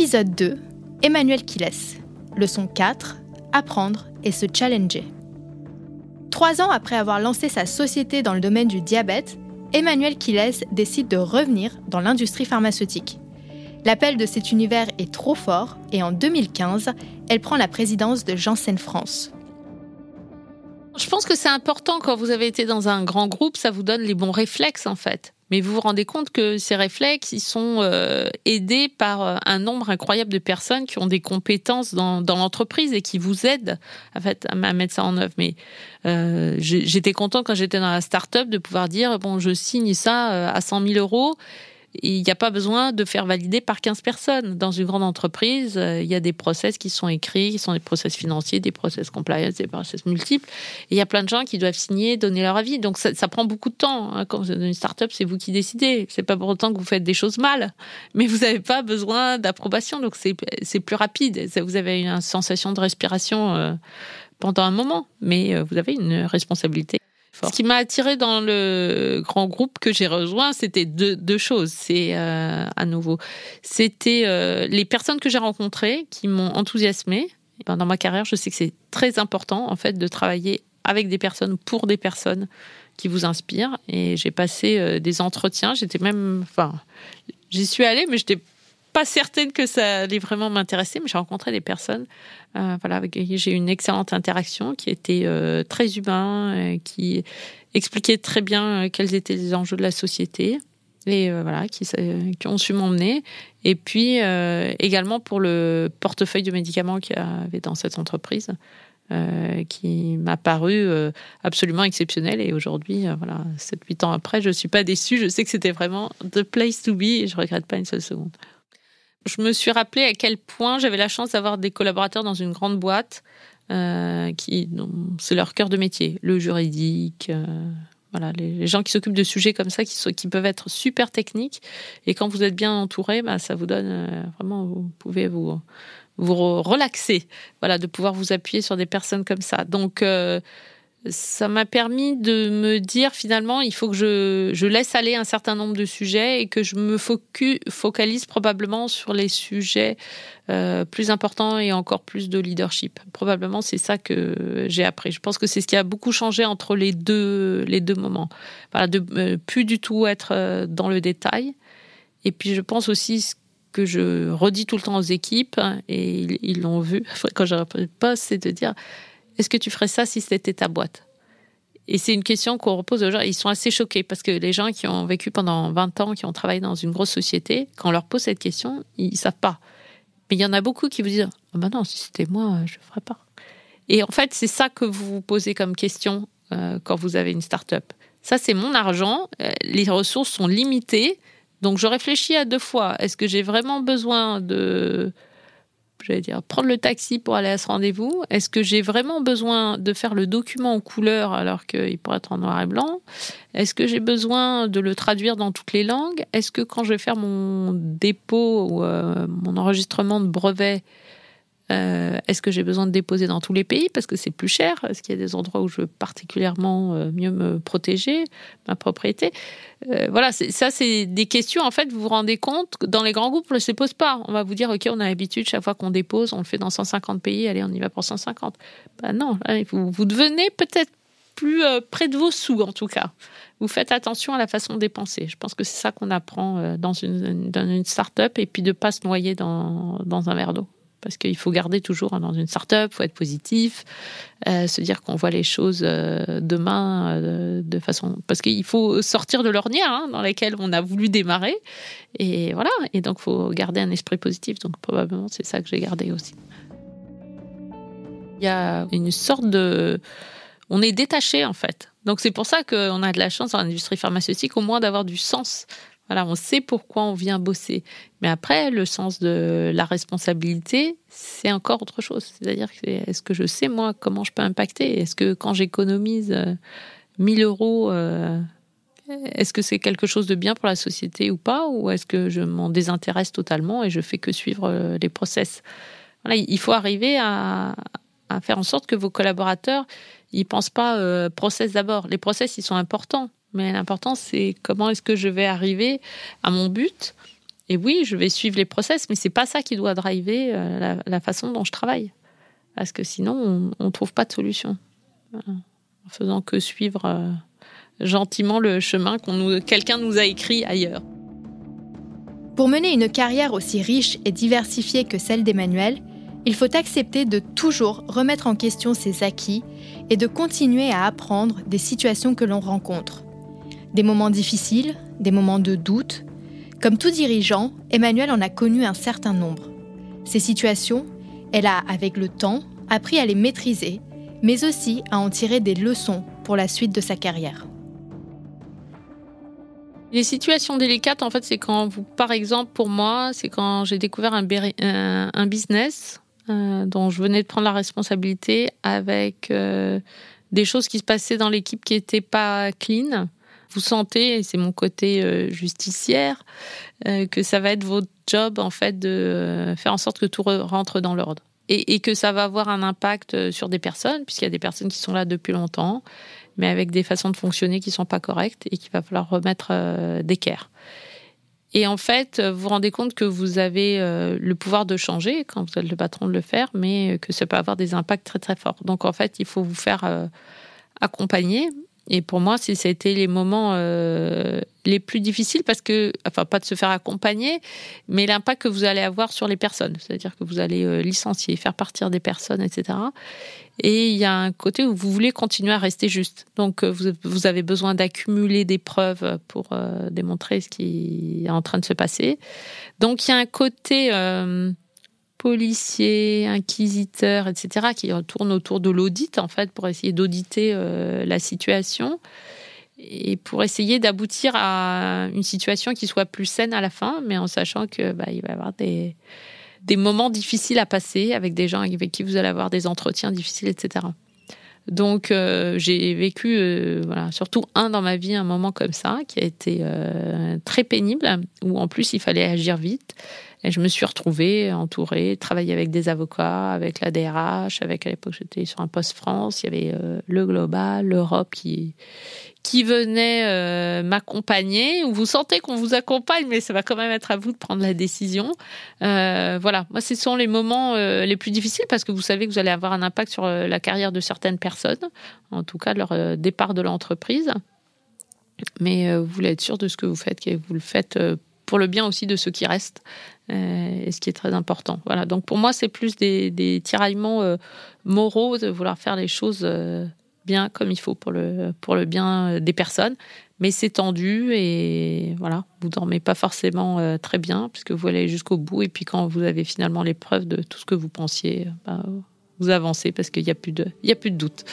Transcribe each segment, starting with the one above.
Épisode 2 Emmanuel Kiles. Leçon 4 Apprendre et se challenger. Trois ans après avoir lancé sa société dans le domaine du diabète, Emmanuel Kiles décide de revenir dans l'industrie pharmaceutique. L'appel de cet univers est trop fort et en 2015, elle prend la présidence de Janssen France. Je pense que c'est important quand vous avez été dans un grand groupe, ça vous donne les bons réflexes en fait. Mais vous vous rendez compte que ces réflexes, ils sont euh, aidés par euh, un nombre incroyable de personnes qui ont des compétences dans, l'entreprise et qui vous aident en fait, à, mettre ça en œuvre. Mais euh, j'étais content quand j'étais dans la start-up de pouvoir dire bon, je signe ça à 100 000 euros il n'y a pas besoin de faire valider par 15 personnes. Dans une grande entreprise, euh, il y a des process qui sont écrits, qui sont des process financiers, des process compliance, des process multiples. Et il y a plein de gens qui doivent signer, donner leur avis. Donc ça, prend beaucoup de temps. Hein. Quand vous êtes dans une start-up, c'est vous qui décidez. C'est pas pour autant que vous faites des choses mal. Mais vous n'avez pas besoin d'approbation. Donc c'est plus rapide. Vous avez une sensation de respiration euh, pendant un moment. Mais euh, vous avez une responsabilité. Ce qui m'a attiré dans le grand groupe que j'ai rejoint, c'était deux, choses. C'est euh, à nouveau, c'était euh, les personnes que j'ai rencontrées qui m'ont enthousiasmé. Ben, dans ma carrière, je sais que c'est très important en fait de travailler avec des personnes pour des personnes qui vous inspirent. Et j'ai passé euh, des entretiens. J'étais même, enfin, j'y suis allée, mais j'étais pas certaine que ça allait vraiment m'intéresser, mais j'ai rencontré des personnes euh, voilà, avec qui j'ai eu une excellente interaction, qui était euh, très humain, euh, qui expliquait très bien quels étaient les enjeux de la société et voilà, qui, qui, ont su m'emmener. Et puis également pour le portefeuille de médicaments qu'il y avait dans cette entreprise. qui m'a paru absolument exceptionnel. Et aujourd'hui, voilà, 7-8 ans après, je ne suis pas déçue. Je sais que c'était vraiment the place to be et je ne regrette pas une seule seconde je me suis rappelé à quel point j'avais la chance d'avoir des collaborateurs dans une grande boîte euh, qui, c'est leur cœur de métier, le juridique. Euh, voilà, les, gens qui s'occupent de sujets comme ça, qui, peuvent être super techniques. Et quand vous êtes bien entouré, bah, ça vous donne euh, vraiment, vous pouvez vous, vous relaxer. Voilà, de pouvoir vous appuyer sur des personnes comme ça. Donc, ça m'a permis de me dire finalement il faut que je, je, laisse aller un certain nombre de sujets et que je me focalise probablement sur les sujets euh, plus importants et encore plus de leadership. Probablement c'est ça que j'ai appris. Je pense que c'est ce qui a beaucoup changé entre les deux, les deux moments. Voilà, de euh, plus du tout être euh, dans le détail. Et puis je pense aussi ce que je redis tout le temps aux équipes, et ils l'ont vu quand le poste, c'est de dire est-ce que tu ferais ça si c'était ta boîte? Et c'est une question qu'on repose aux gens. Ils sont assez choqués parce que les gens qui ont vécu pendant 20 ans, qui ont travaillé dans une grosse société, quand on leur pose cette question, ils ne savent pas. Mais il y en a beaucoup qui vous disent oh ben non, si c'était moi, je ne ferais pas. Et en fait, c'est ça que vous vous posez comme question euh, quand vous avez une start-up. Ça, c'est mon argent. Euh, les ressources sont limitées. Donc, je réfléchis à deux fois. Est-ce que j'ai vraiment besoin de j'allais dire, prendre le taxi pour aller à ce rendez-vous. Est-ce que j'ai vraiment besoin de faire le document en couleur alors qu'il pourrait être en noir et blanc? Est-ce que j'ai besoin de le traduire dans toutes les langues? Est-ce que quand je vais faire mon dépôt ou euh, mon enregistrement de brevet, euh, est-ce que j'ai besoin de déposer dans tous les pays parce que c'est plus cher? Est-ce qu'il y a des endroits où je veux particulièrement euh, mieux me protéger ma propriété? Euh, Voilà, ça c'est des questions. En fait, vous vous rendez compte que dans les grands groupes, on ne se pose pas. On va vous dire, ok, on a l'habitude chaque fois qu'on dépose, on le fait dans 150 pays. Allez, on y va pour 150. Ben non, vous, devenez peut-être plus près de vos sous en tout cas. Vous faites attention à la façon de dépenser. Je pense que c'est ça qu'on apprend dans une, dans start-up et puis de ne pas se noyer dans un verre d'eau parce qu'il faut garder toujours hein, dans une start-up, faut être positif, euh, se dire qu'on voit les choses euh, demain euh, de façon. Parce qu'il faut sortir de l'ornière hein, dans laquelle on a voulu démarrer. Et voilà, et donc faut garder un esprit positif. Donc probablement c'est ça que j'ai gardé aussi. Il y a une sorte de. On est détaché en fait. Donc c'est pour ça qu'on a de la chance dans l'industrie pharmaceutique au moins d'avoir du sens voilà, on sait pourquoi on vient bosser. Mais après, le sens de la responsabilité, c'est encore autre chose. C'est-à-dire, est-ce que je sais, moi, comment je peux impacter? Est-ce que quand j'économise 1000 euh, euros, euh, est-ce que c'est quelque chose de bien pour la société ou pas? Ou est-ce que je m'en désintéresse totalement et je fais que suivre euh, les process? Il faut arriver à, faire en sorte que vos collaborateurs, ils pensent pas process d'abord. Les process, ils sont importants mais l'important, c'est comment est-ce que je vais arriver à mon but Et oui, je vais suivre les process, mais c'est pas ça qui doit driver la, la, façon dont je travaille. Parce que sinon, on ne trouve pas de solution. En faisant que suivre gentiment le chemin qu'on quelqu'un nous a écrit ailleurs. Pour mener une carrière aussi riche et diversifiée que celle d'Emmanuel, il faut accepter de toujours remettre en question ses acquis et de continuer à apprendre des situations que l'on rencontre. Des moments difficiles, des moments de doute. Comme tout dirigeant, Emmanuel en a connu un certain nombre. Ces situations, elle a, avec le temps, appris à les maîtriser, mais aussi à en tirer des leçons pour la suite de sa carrière. Les situations délicates, en fait, c'est quand vous, par exemple, pour moi, c'est quand j'ai découvert un, business euh, dont je venais de prendre la responsabilité avec euh, des choses qui se passaient dans l'équipe qui n'étaient pas clean. Vous sentez, et c'est mon côté euh, justicière, que ça va être votre job, en fait, de faire en sorte que tout rentre dans l'ordre. Et, que ça va avoir un impact sur des personnes, puisqu'il y a des personnes qui sont là depuis longtemps mais avec des façons de fonctionner qui sont pas correctes et qu'il va falloir remettre euh, d'équerre. Et en fait, vous vous rendez compte que vous avez euh, le pouvoir de changer quand vous êtes le patron de le faire, mais que ça peut avoir des impacts très très forts. Donc en fait, il faut vous faire euh, accompagner. Et pour moi, été les moments les plus difficiles parce que, enfin, pas de se faire accompagner, mais l'impact que vous allez avoir sur les personnes. C'est-à-dire que vous allez licencier, faire partir des personnes, etc. Et il y a un côté où vous voulez continuer à rester juste. Donc, euh, vous, avez besoin d'accumuler des preuves pour euh, démontrer ce qui est en train de se passer. Donc, il y a un côté euh, policier, inquisiteur, etc., qui tourne autour de l'audit, en fait, pour essayer d'auditer la situation et pour essayer d'aboutir à une situation qui soit plus saine à la fin, mais en sachant que bah, il va y avoir des des moments difficiles à passer avec des gens avec qui vous allez avoir des entretiens difficiles, etc. Donc euh, j'ai vécu, euh, voilà, surtout un dans ma vie, un moment comme ça, qui a été euh, très pénible, où en plus il fallait agir vite. Et je me suis retrouvée entourée, travailler avec des avocats, avec la DRH, avec à l'époque j'étais sur un poste France, il y avait le Global, l'Europe qui qui venait euh, m'accompagner, ou vous sentez qu'on vous accompagne, mais ça va quand même être à vous de prendre la décision. Euh, voilà, moi, ce sont les moments euh, les plus difficiles parce que vous savez que vous allez avoir un impact sur la carrière de certaines personnes, en tout cas leur départ de l'entreprise. Mais vous voulez être sûr de ce que vous faites, que vous le faites pour le bien aussi de ceux qui restent, et ce qui est très important. Voilà, donc pour moi, c'est plus des, tiraillements moraux de vouloir faire les choses bien comme il faut pour le, pour le bien euh, des personnes. Mais c'est tendu et voilà, vous dormez pas forcément euh, très bien puisque vous allez jusqu'au bout. Et puis quand vous avez finalement les preuves de tout ce que vous pensiez, bah, vous avancez parce qu'il n'y a, plus de, il y a plus de doute.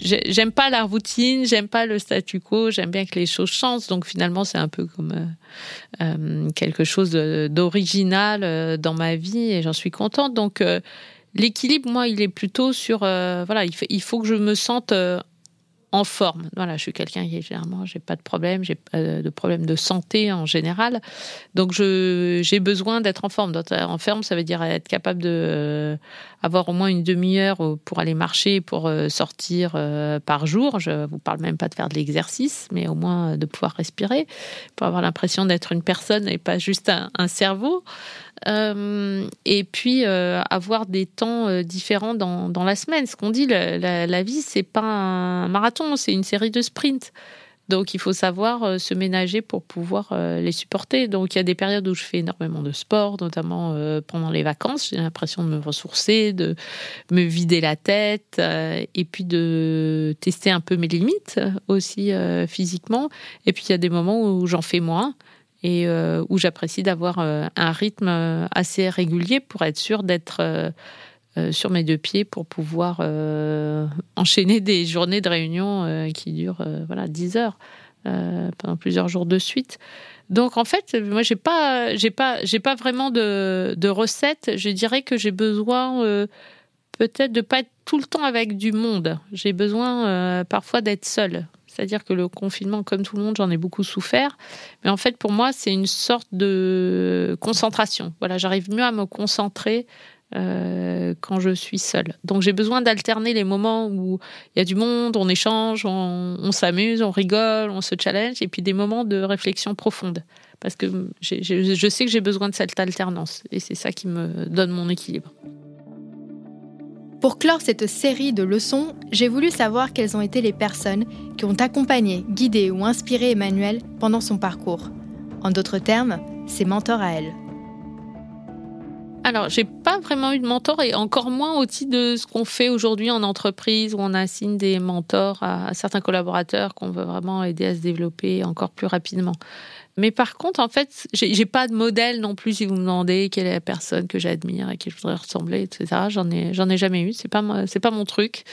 J'aime pas la routine, j'aime pas le statu quo, j'aime bien que les choses changent. Donc finalement, c'est un peu comme euh, euh, quelque chose d'original euh, dans ma vie et j'en suis contente. Donc l'équilibre, moi, il est plutôt sur voilà, il, il, faut que je me sente en forme. Voilà, je suis quelqu'un qui généralement, j'ai pas de problème, j'ai pas de problème de santé en général. Donc j'ai besoin d'être en forme. En forme, ça veut dire être capable de euh, avoir au moins une demi-heure pour aller marcher, pour euh, sortir euh, par jour. Je vous parle même pas de faire de l'exercice, mais au moins de pouvoir respirer, pour avoir l'impression d'être une personne et pas juste un cerveau. Euh, et puis euh, avoir des temps euh, différents dans, dans, la semaine. Ce qu'on dit, la, la, la vie, c'est pas un marathon, c'est une série de sprints. Donc il faut savoir se ménager pour pouvoir les supporter. Donc il y a des périodes où je fais énormément de sport, notamment pendant les vacances. J'ai l'impression de me ressourcer, de me vider la tête et puis de tester un peu mes limites aussi physiquement. Et puis il y a des moments où j'en fais moins et euh, où j'apprécie d'avoir euh, un rythme euh, assez régulier pour être sûr d'être sur mes deux pieds pour pouvoir enchaîner des journées de réunion qui durent voilà 10 heures pendant plusieurs jours de suite. Donc en fait, moi j'ai pas j'ai pas j'ai pas vraiment de, de recette. Je dirais que j'ai besoin peut-être de pas être tout le temps avec du monde. J'ai besoin parfois d'être seule. C'est-à-dire que le confinement, comme tout le monde, j'en ai beaucoup souffert. Mais en fait, pour moi, c'est une sorte de concentration. Voilà, j'arrive mieux à me concentrer euh, quand je suis seule. Donc j'ai besoin d'alterner les moments où il y a du monde, on échange, on, s'amuse, on rigole, on se challenge, et puis des moments de réflexion profonde. Parce que je sais que j'ai besoin de cette alternance, et c'est ça qui me donne mon équilibre. Pour clore cette série de leçons, j'ai voulu savoir quelles ont été les personnes qui ont accompagné, guidé ou inspiré Emmanuel pendant son parcours. En d'autres termes, ses mentors à elle. Alors, j'ai pas vraiment eu de mentor et encore moins au titre de ce qu'on fait aujourd'hui en entreprise où on assigne des mentors à, certains collaborateurs qu'on veut vraiment aider à se développer encore plus rapidement. Mais par contre, en fait, j'ai pas de modèle non plus si vous me demandez quelle est la personne que j'admire et qui je voudrais ressembler, etc. J'en ai, j'en ai jamais eu. C'est pas, c'est pas mon truc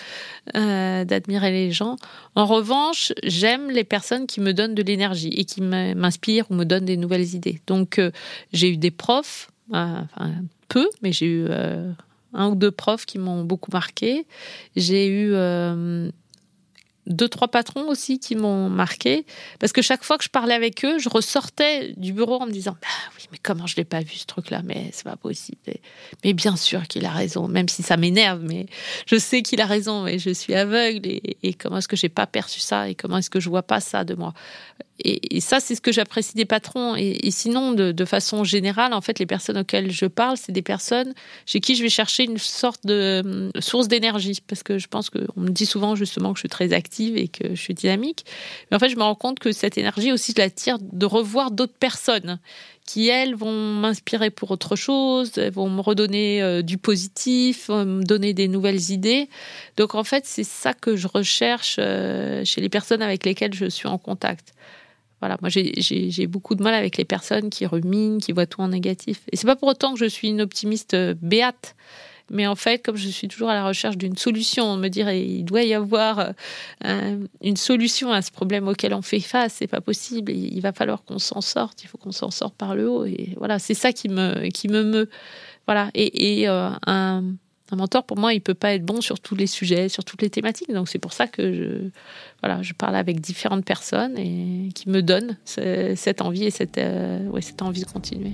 euh, d'admirer les gens. En revanche, j'aime les personnes qui me donnent de l'énergie et qui m'inspirent ou me donnent des nouvelles idées. Donc, euh, j'ai eu des profs, euh, enfin, peu, mais j'ai eu euh, un ou deux profs qui m'ont beaucoup marqué. J'ai eu euh, deux, trois patrons aussi qui m'ont marqué. Parce que chaque fois que je parlais avec eux, je ressortais du bureau en me disant Bah oui, mais comment je l'ai pas vu ce truc-là? Mais c'est pas possible. Mais bien sûr qu'il a raison, même si ça m'énerve, mais je sais qu'il a raison, mais je suis aveugle. Et, comment est-ce que j'ai pas perçu ça Et comment est-ce que je vois pas ça de moi? Et, ça, c'est ce que j'apprécie des patrons. Et, sinon, de, façon générale, en fait, les personnes auxquelles je parle, c'est des personnes chez qui je vais chercher une sorte de hum, source d'énergie. Parce que je pense qu'on me dit souvent justement que je suis très active et que je suis dynamique. Mais en fait, je me rends compte que cette énergie aussi, je la tire de revoir d'autres personnes qui, elles, vont m'inspirer pour autre chose, vont me redonner euh, du positif, vont me donner des nouvelles idées. Donc, en fait, c'est ça que je recherche euh, chez les personnes avec lesquelles je suis en contact. Voilà, moi j'ai beaucoup de mal avec les personnes qui ruminent, qui voient tout en négatif. Et c'est pas pour autant que je suis une optimiste euh, béate. Mais en fait, comme je suis toujours à la recherche d'une solution, on me dirait il doit y avoir euh, une solution à ce problème auquel on fait face. C'est pas possible. Il va falloir qu'on s'en sorte. Il faut qu'on s'en sorte par le haut. Et voilà, c'est ça qui me qui me meut. Voilà. Et, euh, un un mentor, pour moi, il peut pas être bon sur tous les sujets, sur toutes les thématiques. Donc c'est pour ça que je, voilà, je parle avec différentes personnes et qui me donnent cette envie et cette, euh, ouais, cette envie de continuer.